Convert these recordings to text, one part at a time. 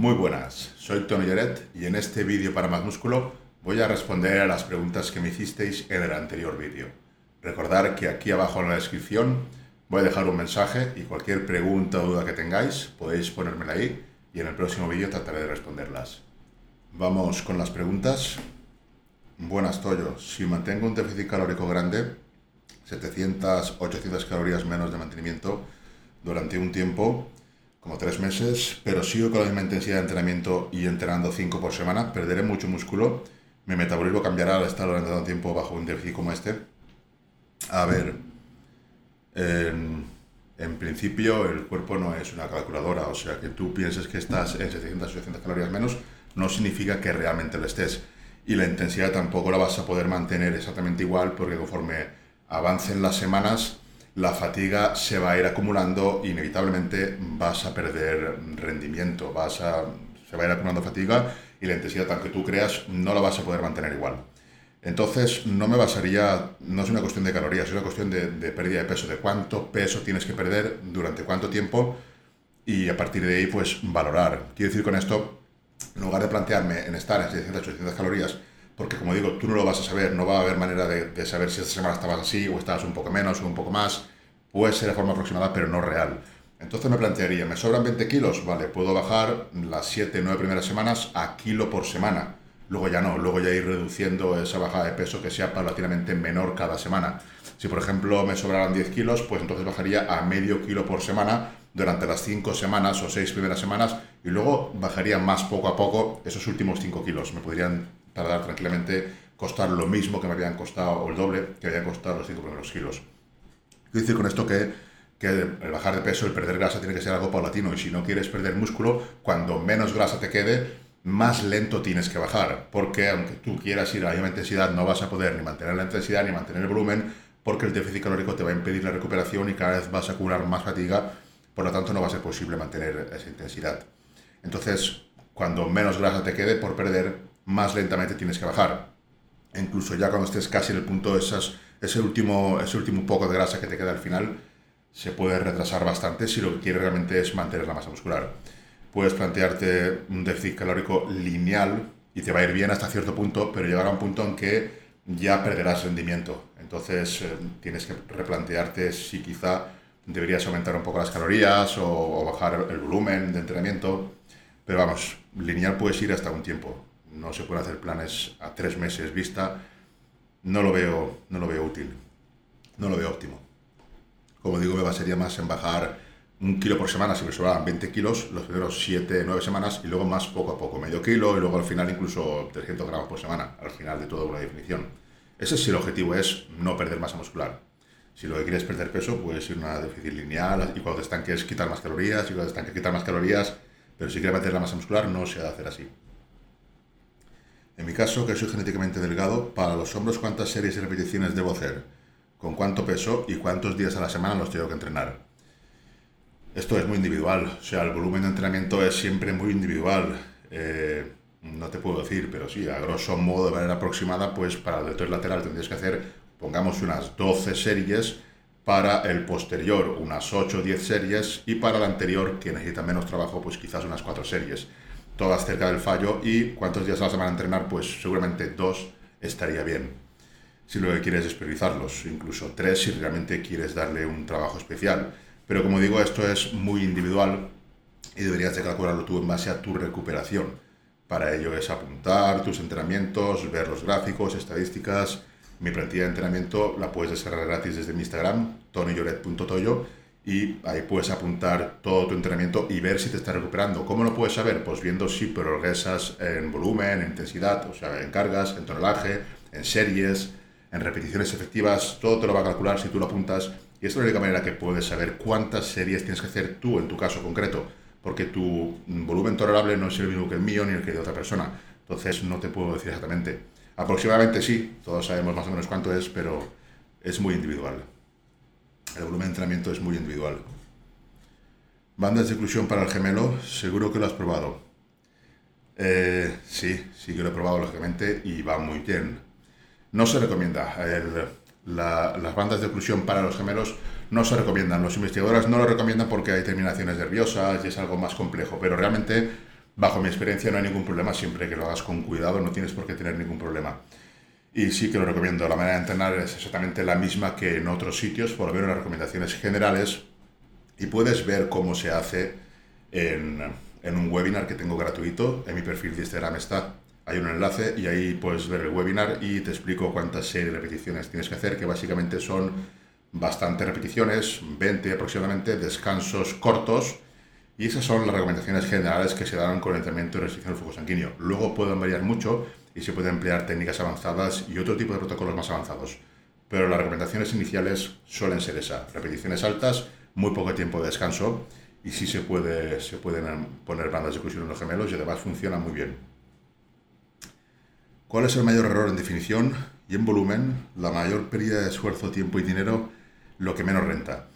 Muy buenas, soy Tony Lloret y en este vídeo para más músculo voy a responder a las preguntas que me hicisteis en el anterior vídeo. Recordar que aquí abajo en la descripción voy a dejar un mensaje y cualquier pregunta o duda que tengáis podéis ponérmela ahí y en el próximo vídeo trataré de responderlas. Vamos con las preguntas. Buenas, Toyo. Si mantengo un déficit calórico grande, 700, 800 calorías menos de mantenimiento durante un tiempo, como tres meses, pero sigo con la misma intensidad de entrenamiento y entrenando 5 por semana, perderé mucho músculo, mi metabolismo cambiará al estar durante tanto tiempo bajo un déficit como este. A ver, en, en, principio el cuerpo no es una calculadora, o sea que tú pienses que estás en 700 800 calorías menos, no significa que realmente lo estés. Y la intensidad tampoco la vas a poder mantener exactamente igual porque conforme avancen las semanas, la fatiga se va a ir acumulando, inevitablemente vas a perder rendimiento, vas a, se va a ir acumulando fatiga y la intensidad, aunque tú creas, no la vas a poder mantener igual. Entonces, no me basaría, no es una cuestión de calorías, es una cuestión de, de pérdida de peso, de cuánto peso tienes que perder, durante cuánto tiempo y a partir de ahí, pues valorar. Quiero decir con esto, en lugar de plantearme en estar en 600, 800 calorías, porque como digo, tú no lo vas a saber, no va a haber manera de, saber si esta semana estabas así o estabas un poco menos o un poco más, puede ser de forma aproximada, pero no real. Entonces me plantearía, ¿me sobran 20 kilos? Vale, puedo bajar las 7, 9 primeras semanas a kilo por semana. Luego ya no, luego ya ir reduciendo esa bajada de peso que sea paulatinamente menor cada semana. Si por ejemplo me sobraran 10 kilos, pues entonces bajaría a medio kilo por semana durante las 5 semanas o 6 primeras semanas y luego bajaría más poco a poco esos últimos 5 kilos. Me podrían tardar tranquilamente costar lo mismo que me habían costado, o el doble, que habían costado los 5 primeros kilos. Quiero decir con esto que, que el bajar de peso, el perder grasa tiene que ser algo paulatino y si no quieres perder músculo, cuando menos grasa te quede, más lento tienes que bajar, porque aunque tú quieras ir a la misma intensidad, no vas a poder ni mantener la intensidad ni mantener el volumen, porque el déficit calórico te va a impedir la recuperación y cada vez vas a acumular más fatiga, por lo tanto no va a ser posible mantener esa intensidad. Entonces, cuando menos grasa te quede por perder, más lentamente tienes que bajar. incluso ya cuando estés casi en el punto esas, ese, último, ese último poco de grasa que te queda al final, se puede retrasar bastante si lo que quieres realmente es mantener la masa muscular. Puedes plantearte un déficit calórico lineal y te va a ir bien hasta cierto punto, pero llegará un punto en que ya perderás rendimiento. Entonces eh, tienes que replantearte si quizá deberías aumentar un poco las calorías o, o bajar el volumen de entrenamiento. Pero vamos, lineal puedes ir hasta un tiempo no se pueden hacer planes a tres meses vista, no lo veo, no lo veo útil, no lo veo óptimo. Como digo, me basaría más en bajar un kilo por semana si me sobraban 20 kilos los primeros 7, 9 semanas y luego más poco a poco, medio kilo y luego al final incluso 300 gramos por semana, al final de toda una definición. Ese si el objetivo es no perder masa muscular. Si lo que quieres es perder peso, puedes ir a una déficit lineal y cuando te estanques quitar más calorías y cuando te estanques quitar más calorías, pero si quieres mantener la masa muscular no se ha de hacer así. En mi caso, que soy genéticamente delgado, para los hombros, ¿cuántas series y repeticiones debo hacer? ¿Con cuánto peso y cuántos días a la semana los tengo que entrenar? Esto es muy individual, o sea, el volumen de entrenamiento es siempre muy individual. Eh, no te puedo decir, pero sí, a grosso modo, de manera aproximada, pues para el deltoid lateral tendrías que hacer, pongamos, unas 12 series, para el posterior unas 8 o 10 series y para el anterior, que necesita menos trabajo, pues quizás unas 4 series todas cerca del fallo y cuántos días a la semana entrenar, pues seguramente dos estaría bien. Si lo que quieres es priorizarlos, incluso tres si realmente quieres darle un trabajo especial. Pero como digo, esto es muy individual y deberías de calcularlo tú en base a tu recuperación. Para ello es apuntar tus entrenamientos, ver los gráficos, estadísticas. Mi plantilla de entrenamiento la puedes descargar gratis desde mi Instagram, tonyyoret.toyo y ahí puedes apuntar todo tu entrenamiento y ver si te está recuperando. ¿Cómo lo puedes saber? Pues viendo si progresas en volumen, en intensidad, o sea, en cargas, en tonelaje, en series, en repeticiones efectivas, todo te lo va a calcular si tú lo apuntas y es la única manera que puedes saber cuántas series tienes que hacer tú en tu caso concreto, porque tu volumen tolerable no es el mismo que el mío ni el que de otra persona. Entonces no te puedo decir exactamente. Aproximadamente sí, todos sabemos más o menos cuánto es, pero es muy individual. El volumen de entrenamiento es muy individual. Bandas de inclusión para el gemelo, seguro que lo has probado. Eh, sí, sí que lo he probado lógicamente y va muy bien. No se recomienda. las bandas de oclusión para los gemelos no se recomiendan. Los investigadores no lo recomiendan porque hay terminaciones nerviosas y es algo más complejo, pero realmente bajo mi experiencia no hay ningún problema, siempre que lo hagas con cuidado no tienes por qué tener ningún problema. Y sí que lo recomiendo, la manera de entrenar es exactamente la misma que en otros sitios, por lo menos las recomendaciones generales, y puedes ver cómo se hace en, en un webinar que tengo gratuito, en mi perfil de Instagram está, hay un enlace y ahí puedes ver el webinar y te explico cuántas series de repeticiones tienes que hacer, que básicamente son bastantes repeticiones, 20 aproximadamente, descansos cortos, y esas son las recomendaciones generales que se dan con el entrenamiento de restricción del flujo sanguíneo. Luego pueden variar mucho y se pueden emplear técnicas avanzadas y otro tipo de protocolos más avanzados. Pero las recomendaciones iniciales suelen ser esas, repeticiones altas, muy poco tiempo de descanso y sí se, puede, se pueden poner bandas de oclusión en los gemelos y además funciona muy bien. ¿Cuál es el mayor error en definición y en volumen? La mayor pérdida de esfuerzo, tiempo y dinero, lo que menos renta.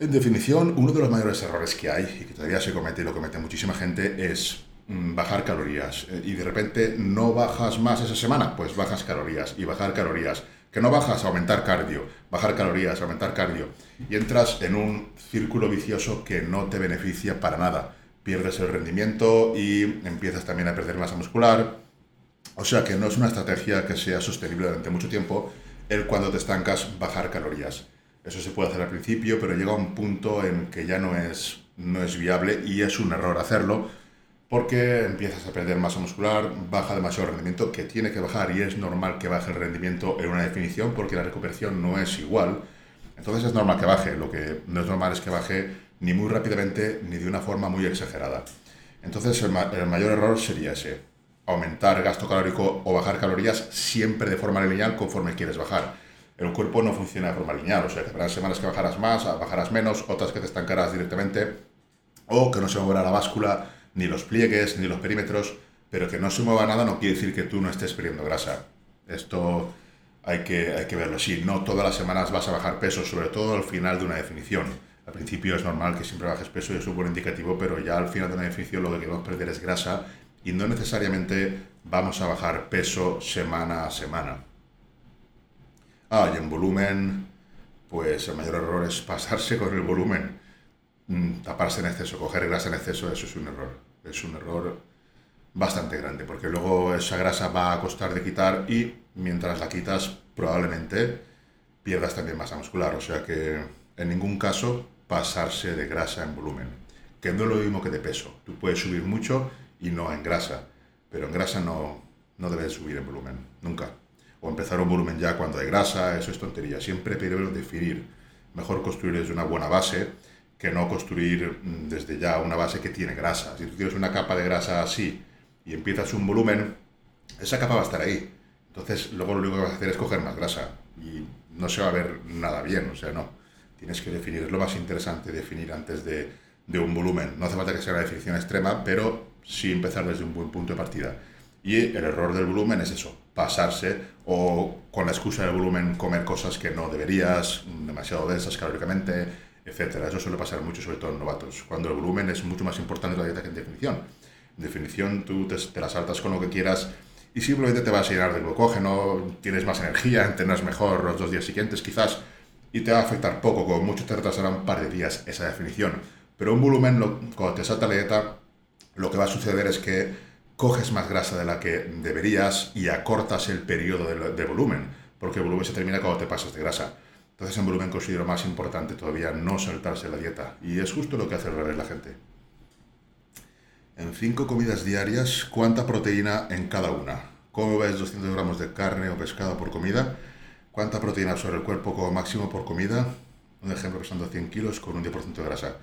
En definición, uno de los mayores errores que hay y que todavía se comete y lo comete muchísima gente es bajar calorías. Eh, y de repente no bajas más esa semana, pues bajas calorías y bajar calorías. Que no bajas, aumentar cardio, bajar calorías, aumentar cardio. Y entras en un círculo vicioso que no te beneficia para nada. Pierdes el rendimiento y empiezas también a perder masa muscular. O sea que no es una estrategia que sea sostenible durante mucho tiempo el cuando te estancas bajar calorías. Eso se puede hacer al principio, pero llega un punto en que ya no es, no es viable y es un error hacerlo porque empiezas a perder masa muscular, baja demasiado el rendimiento, que tiene que bajar y es normal que baje el rendimiento en una definición porque la recuperación no es igual. Entonces es normal que baje, lo que no es normal es que baje ni muy rápidamente ni de una forma muy exagerada. Entonces el, mayor error sería ese, aumentar gasto calórico o bajar calorías siempre de forma lineal conforme quieres bajar el cuerpo no funciona de forma lineal, o sea, que habrá semanas que bajarás más, bajarás menos, otras que te estancarás directamente, o que no se moverá la báscula, ni los pliegues, ni los perímetros, pero que no se mueva nada no quiere decir que tú no estés perdiendo grasa. Esto hay que, hay que verlo así. No todas las semanas vas a bajar peso, sobre todo al final de una definición. Al principio es normal que siempre bajes peso y es un buen indicativo, pero ya al final de una definición lo que queremos perder es grasa y no necesariamente vamos a bajar peso semana a semana. Ah, y en volumen, pues el mayor error es pasarse con el volumen. Mm, taparse en exceso, coger grasa en exceso, eso es un error. Es un error bastante grande, porque luego esa grasa va a costar de quitar y mientras la quitas probablemente pierdas también masa muscular. O sea que en ningún caso pasarse de grasa en volumen, que no es lo mismo que de peso. Tú puedes subir mucho y no en grasa, pero en grasa no, no debes subir en volumen, nunca o empezar un volumen ya cuando hay grasa, eso es tontería. Siempre primero definir. Mejor construir desde una buena base que no construir mm, desde ya una base que tiene grasa. Si tú tienes una capa de grasa así y empiezas un volumen, esa capa va a estar ahí. Entonces, luego lo único que vas a hacer es coger más grasa y no se va a ver nada bien, o sea, no. Tienes que definir, es lo más interesante definir antes de, de un volumen. No hace falta que sea una definición extrema, pero sí empezar desde un buen punto de partida. Y el error del volumen es eso, pasarse o con la excusa del volumen comer cosas que no deberías, demasiado densas calóricamente, etc. Eso suele pasar mucho, sobre todo en novatos, cuando el volumen es mucho más importante en la dieta que en definición. En definición tú te, te la saltas con lo que quieras y simplemente te vas a llenar de glucógeno, tienes más energía, entrenas mejor los dos días siguientes quizás y te va a afectar poco, como mucho te retrasará un par de días esa definición. Pero un volumen, cuando te salta la dieta, lo que va a suceder es que coges más grasa de la que deberías y acortas el periodo de, volumen, porque el volumen se termina cuando te pasas de grasa. Entonces en volumen considero más importante todavía no saltarse la dieta. Y es justo lo que hace al revés la gente. En cinco comidas diarias, ¿cuánta proteína en cada una? ¿Cómo ves 200 gramos de carne o pescado por comida? ¿Cuánta proteína absorbe el cuerpo como máximo por comida? Un ejemplo pesando 100 kilos con un 10% de grasa.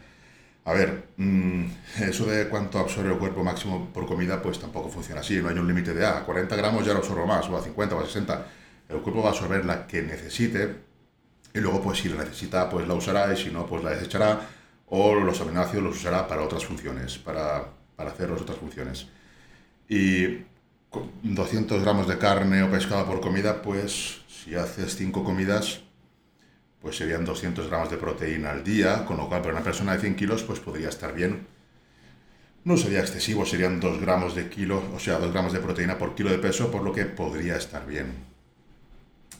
A ver, mm, eso de cuánto absorbe el cuerpo máximo por comida, pues tampoco funciona así. No hay un límite de, ah, 40 gramos ya lo absorbo más, o a 50 o a 60. El cuerpo va a absorber la que necesite y luego, pues si la necesita, pues la usará y si no, pues la desechará o los aminoácidos los usará para otras funciones, para, para hacer otras funciones. Y 200 gramos de carne o pescado por comida, pues si haces 5 comidas, pues serían 200 gramos de proteína al día, con lo cual para una persona de 100 kilos pues podría estar bien. No sería excesivo, serían 2 gramos de kilo, o sea, 2 gramos de proteína por kilo de peso, por lo que podría estar bien.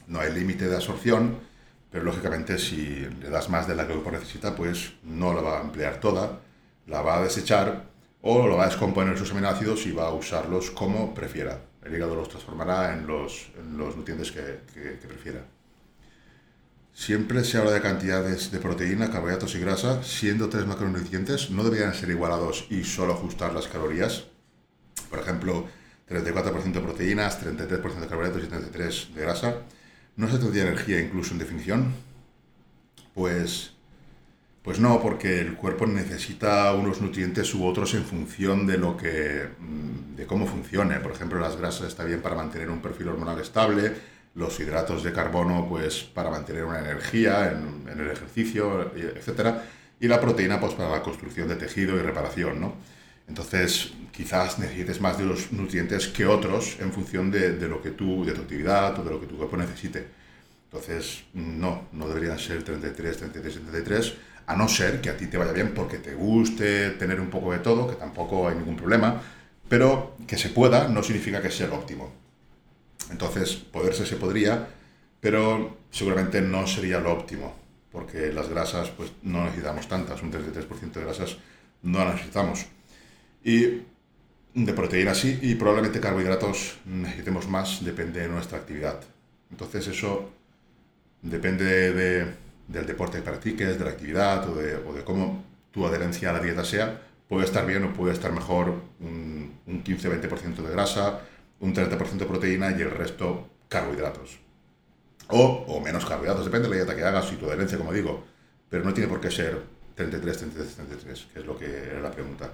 No hay límite de absorción, pero lógicamente si le das más de la que el cuerpo necesita, pues no la va a emplear toda, la va a desechar o lo va a descomponer sus aminoácidos y va a usarlos como prefiera. El hígado los transformará en los, los nutrientes que, que, prefiera. Siempre se habla de cantidades de proteína, carbohidratos y grasa, siendo tres macronutrientes, no deberían ser igualados y solo ajustar las calorías. Por ejemplo, 34% de proteínas, 33% de carbohidratos y 33% de grasa. ¿No se tendría energía incluso en definición? Pues pues no, porque el cuerpo necesita unos nutrientes u otros en función de lo que mm, de cómo funcione. Por ejemplo, las grasas está bien para mantener un perfil hormonal estable, los hidratos de carbono pues para mantener una energía en, el ejercicio, etcétera, y la proteína pues para la construcción de tejido y reparación, ¿no? Entonces, quizás necesites más de los nutrientes que otros en función de, de lo que tú, de tu actividad o de lo que tu cuerpo necesite. Entonces, no, no deberían ser 33, 33, 33 a no ser que a ti te vaya bien porque te guste tener un poco de todo, que tampoco hay ningún problema, pero que se pueda no significa que sea lo óptimo. Entonces, poderse se podría, pero seguramente no sería lo óptimo, porque las grasas pues no necesitamos tantas, un 33% de grasas no las necesitamos. Y de proteínas sí, y probablemente carbohidratos necesitemos más, depende de nuestra actividad. Entonces eso depende de del deporte que practiques, de la actividad o de, o de cómo tu adherencia a la dieta sea, puede estar bien o puede estar mejor un, un 15-20% de grasa, un 30% de proteína y el resto carbohidratos. O, o, menos carbohidratos, depende de la dieta que hagas y tu adherencia, como digo, pero no tiene por qué ser 33, 33, 33, que es lo que era la pregunta.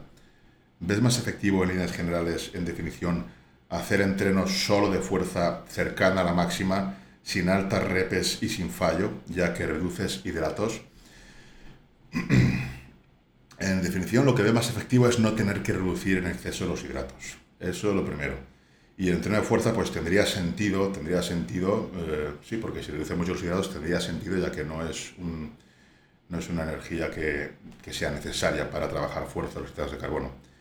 ¿Ves más efectivo en líneas generales, en definición, hacer entrenos solo de fuerza cercana a la máxima sin altas repes y sin fallo, ya que reduces hidratos. en definición, lo que ve más efectivo es no tener que reducir en exceso los hidratos. Eso es lo primero. Y el entreno de fuerza, pues tendría sentido, tendría sentido, eh, sí, porque si reduce mucho los hidratos, tendría sentido, ya que no es, no es una energía que, sea necesaria para trabajar fuerza los hidratos de carbono.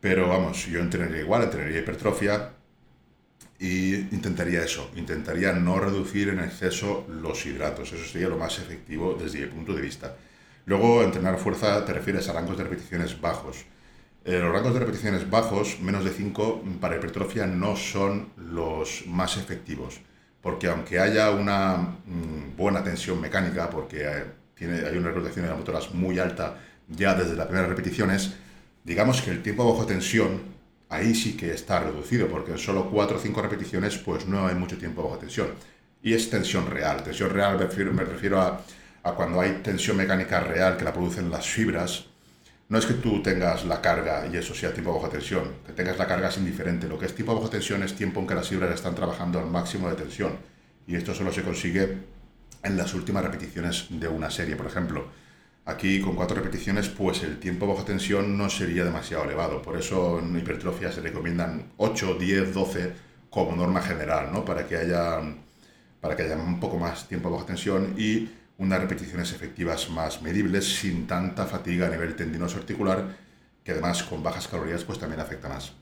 Pero vamos, yo entrenaría igual, entrenaría hipertrofia, y intentaría eso, intentaría no reducir en exceso los hidratos, eso sería lo más efectivo desde mi punto de vista. Luego, entrenar fuerza te refieres a rangos de repeticiones bajos. Eh, los rangos de repeticiones bajos, menos de 5, para hipertrofia no son los más efectivos, porque aunque haya una mm, buena tensión mecánica, porque eh, tiene, hay una reclutación de las motoras muy alta ya desde las primeras repeticiones, digamos que el tiempo bajo tensión ahí sí que está reducido, porque en solo 4 o 5 repeticiones pues no hay mucho tiempo bajo tensión. Y es tensión real. Tensión real me refiero, me refiero a, a, cuando hay tensión mecánica real que la producen las fibras. No es que tú tengas la carga y eso sea tiempo bajo tensión, que tengas la carga es indiferente. Lo que es tiempo bajo tensión es tiempo en que las fibras están trabajando al máximo de tensión. Y esto solo se consigue en las últimas repeticiones de una serie, por ejemplo. Aquí con cuatro repeticiones, pues el tiempo bajo tensión no sería demasiado elevado. Por eso en hipertrofia se recomiendan 8, 10, 12 como norma general, ¿no? Para que haya, para que haya un poco más tiempo bajo tensión y unas repeticiones efectivas más medibles, sin tanta fatiga a nivel tendinoso articular, que además con bajas calorías pues también afecta más.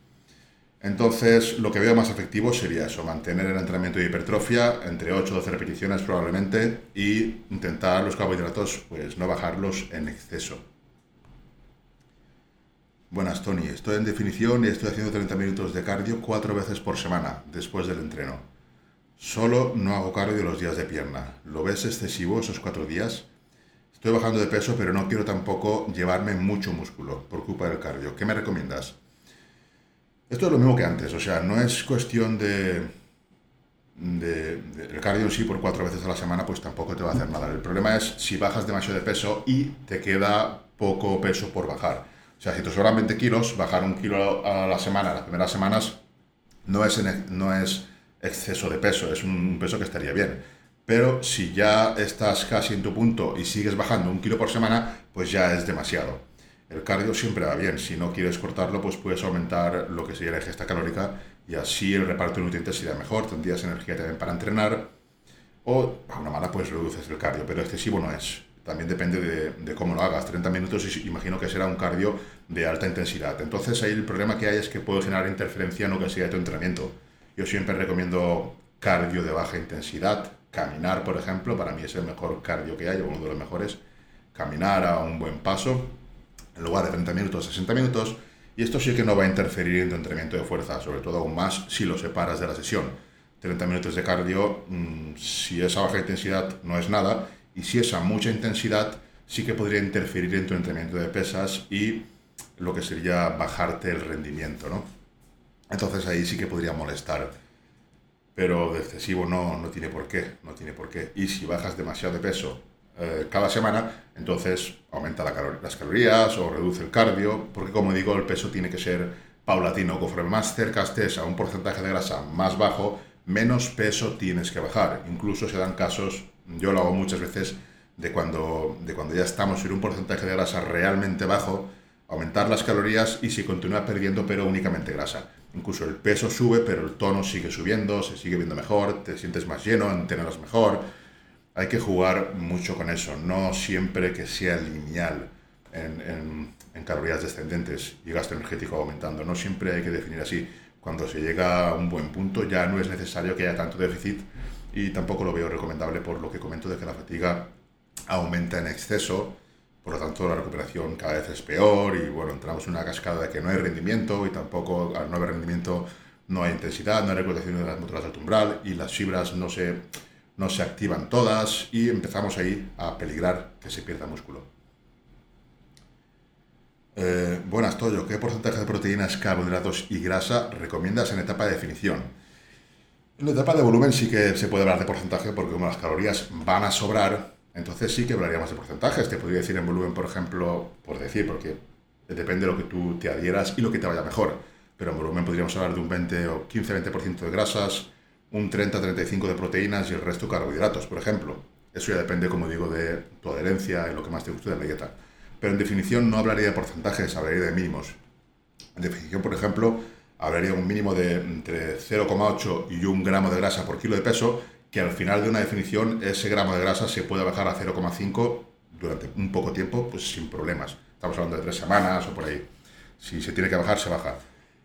Entonces, lo que veo más efectivo sería eso, mantener el entrenamiento de hipertrofia entre 8 o 12 repeticiones probablemente y intentar los carbohidratos, pues no bajarlos en exceso. Buenas, Tony. Estoy en definición y estoy haciendo 30 minutos de cardio cuatro veces por semana después del entreno. Solo no hago cardio los días de pierna. ¿Lo ves excesivo esos cuatro días? Estoy bajando de peso, pero no quiero tampoco llevarme mucho músculo por culpa del cardio. ¿Qué me recomiendas? Esto es lo mismo que antes, o sea, no es cuestión de, de, el cardio sí por cuatro veces a la semana, pues tampoco te va a hacer nada. El problema es si bajas demasiado de peso y te queda poco peso por bajar. O sea, si te sobran 20 kilos, bajar un kilo a la semana, las primeras semanas, no es, no es exceso de peso, es un peso que estaría bien. Pero si ya estás casi en tu punto y sigues bajando un kilo por semana, pues ya es demasiado. El cardio siempre va bien. Si no quieres cortarlo, pues puedes aumentar lo que sería la ingesta calórica y así el reparto de nutrientes sería mejor. Tendrías energía también para entrenar. O a una mala, pues reduces el cardio, pero excesivo no es. También depende de, de cómo lo hagas. 30 minutos imagino que será un cardio de alta intensidad. Entonces ahí el problema que hay es que puede generar interferencia en lo que sea tu entrenamiento. Yo siempre recomiendo cardio de baja intensidad. Caminar, por ejemplo, para mí es el mejor cardio que hay, uno de los mejores. Caminar a un buen paso en lugar de 30 minutos, 60 minutos, Y esto sí que no va a interferir en tu entrenamiento de fuerza, sobre todo aún más si lo separas de la sesión. 30 minutos de cardio, mm, si es a baja intensidad no es nada, y si es a mucha intensidad sí que podría interferir en tu entrenamiento de pesas y lo que sería bajarte el rendimiento, ¿no? Entonces ahí sí que podría molestar. Pero de excesivo no, no tiene por qué, no tiene por qué. Y si bajas demasiado de peso eh, cada semana, entonces aumenta las calorías o reduce el cardio, porque como digo, el peso tiene que ser paulatino. Conforme más cerca estés a un porcentaje de grasa más bajo, menos peso tienes que bajar. Incluso se dan casos, yo lo hago muchas veces, de cuando, de cuando ya estamos en un porcentaje de grasa realmente bajo, aumentar las calorías y se continúa perdiendo pero únicamente grasa. Incluso el peso sube, pero el tono sigue subiendo, se sigue viendo mejor, te sientes más lleno, entrenas mejor. Hay que jugar mucho con eso, no siempre que sea lineal en, en, en calorías descendentes y gasto energético aumentando. No siempre hay que definir así. Cuando se llega a un buen punto ya no es necesario que haya tanto déficit y tampoco lo veo recomendable por lo que comento de que la fatiga aumenta en exceso por lo tanto la recuperación cada vez es peor y bueno, entramos en una cascada de que no hay rendimiento y tampoco al no haber rendimiento no hay intensidad, no hay recuperación de las motoras del umbral y las fibras no se, no se activan todas y empezamos ahí a peligrar que se pierda músculo. Eh, buenas, Toyo. ¿Qué porcentaje de proteínas, carbohidratos y grasa recomiendas en etapa de definición? En la etapa de volumen sí que se puede hablar de porcentaje porque como las calorías van a sobrar, entonces sí que hablaríamos de porcentajes. Te podría decir en volumen, por ejemplo, por decir, porque depende de lo que tú te adhieras y lo que te vaya mejor. Pero en volumen podríamos hablar de un 20 o 15-20% de grasas, un 30-35% de proteínas y el resto carbohidratos, por ejemplo. Eso ya depende, como digo, de tu adherencia y lo que más te guste de la dieta. Pero en definición no hablaría de porcentajes, hablaría de mínimos. En definición, por ejemplo, hablaría de un mínimo de entre 0,8 y 1 gramo de grasa por kilo de peso que al final de una definición ese gramo de grasa se puede bajar a 0,5 durante un poco tiempo, pues sin problemas. Estamos hablando de tres semanas o por ahí. Si se tiene que bajar, se baja.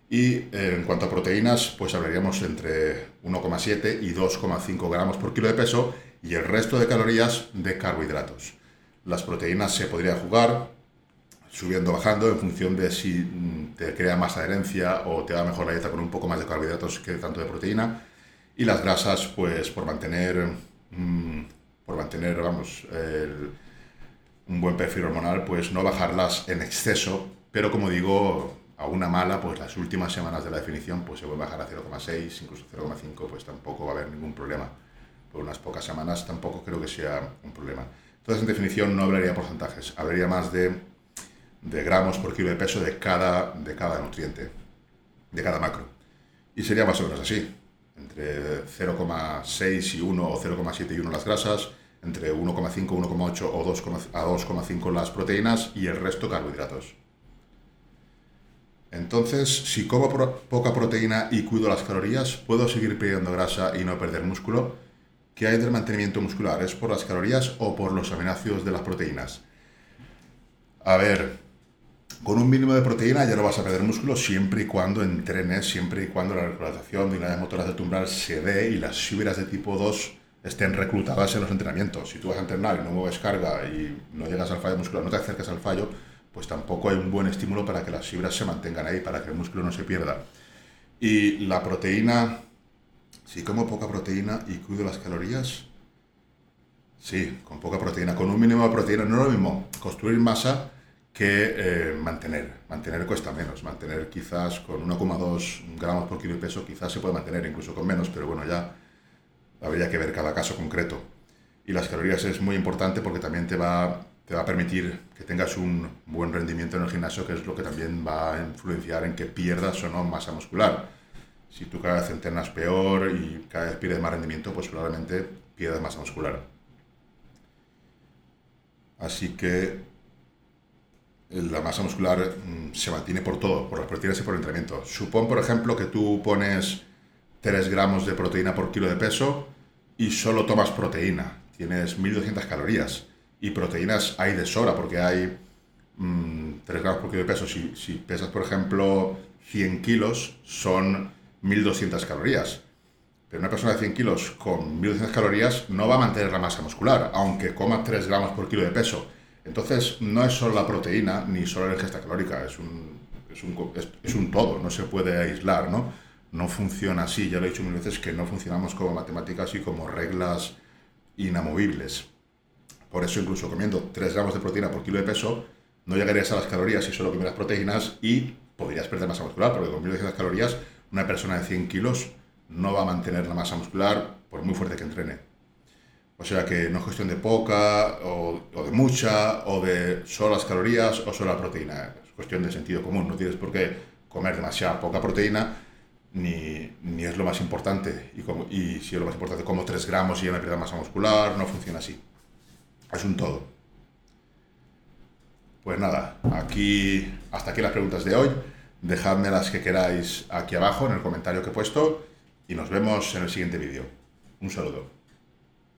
Y eh, en cuanto a proteínas, pues hablaríamos entre 1,7 y 2,5 gramos por kilo de peso y el resto de calorías de carbohidratos. Las proteínas se podría jugar subiendo o bajando en función de si mm, te crea más adherencia o te da mejor la dieta con un poco más de carbohidratos que tanto de proteína y las grasas, pues por mantener, mm, por mantener vamos, un buen perfil hormonal, pues no bajarlas en exceso, pero como digo, a una mala, pues las últimas semanas de la definición, pues se puede bajar a 0,6, incluso 0,5, pues tampoco va a haber ningún problema. Por unas pocas semanas tampoco creo que sea un problema. Entonces, en definición, no hablaría porcentajes, hablaría más de, de gramos por kilo de peso de cada, de cada nutriente, de cada macro. Y sería más o menos así entre 0,6 y 1 o 0,7 y 1 las grasas, entre 1,5, 1,8 o 2, a 2,5 las proteínas y el resto carbohidratos. Entonces, si como poca proteína y cuido las calorías, ¿puedo seguir perdiendo grasa y no perder músculo? ¿Qué hay del mantenimiento muscular? ¿Es por las calorías o por los aminoácidos de las proteínas? A ver, con un mínimo de proteína ya no vas a perder músculo siempre y cuando entrenes, siempre y cuando la reclutación y las motoras de tumbral se dé y las fibras de tipo 2 estén reclutadas en los entrenamientos. Si tú vas a entrenar y no mueves carga y no llegas al fallo muscular, no te acercas al fallo, pues tampoco hay un buen estímulo para que las fibras se mantengan ahí, para que el músculo no se pierda. Y la proteína, si como poca proteína y cuido las calorías, sí, con poca proteína, con un mínimo de proteína, no es lo mismo construir masa que eh, mantener. Mantener cuesta menos. Mantener quizás con 1,2 gramos por kilo de peso, quizás se puede mantener incluso con menos, pero bueno, ya habría que ver cada caso concreto. Y las calorías es muy importante porque también te va, te va a permitir que tengas un buen rendimiento en el gimnasio, que es lo que también va a influenciar en que pierdas o no masa muscular. Si tú cada vez entrenas peor y cada vez pierdes más rendimiento, pues probablemente pierdas masa muscular. Así que la masa muscular mm, se mantiene por todo, por las proteínas y por el entrenamiento. Supón, por ejemplo, que tú pones 3 gramos de proteína por kilo de peso y solo tomas proteína. Tienes 1200 calorías. Y proteínas hay de sobra, porque hay 3 mm, gramos por kilo de peso. Si, si pesas, por ejemplo, 100 kilos, son 1200 calorías. Pero una persona de 100 kilos con 1200 calorías no va a mantener la masa muscular, aunque coma 3 gramos por kilo de peso entonces, no es solo la proteína ni solo la ingesta calórica, es, es un, es, un todo, no se puede aislar, ¿no? No funciona así, ya lo he dicho mil veces que no funcionamos como matemáticas y como reglas inamovibles. Por eso incluso comiendo 3 gramos de proteína por kilo de peso, no llegarías a las calorías si solo comieras proteínas y podrías perder masa muscular, porque con 1.200 calorías una persona de 100 kilos no va a mantener la masa muscular por muy fuerte que entrene. O sea que no es cuestión de poca o, de mucha o de solo las calorías o solo la proteína. Es cuestión de sentido común. No tienes por qué comer demasiada poca proteína ni, ni es lo más importante. Y, como, y si es lo más importante, como 3 gramos y ya me pierda masa muscular, no funciona así. Es un todo. Pues nada, aquí, hasta aquí las preguntas de hoy. Dejadme las que queráis aquí abajo en el comentario que he puesto y nos vemos en el siguiente vídeo. Un saludo.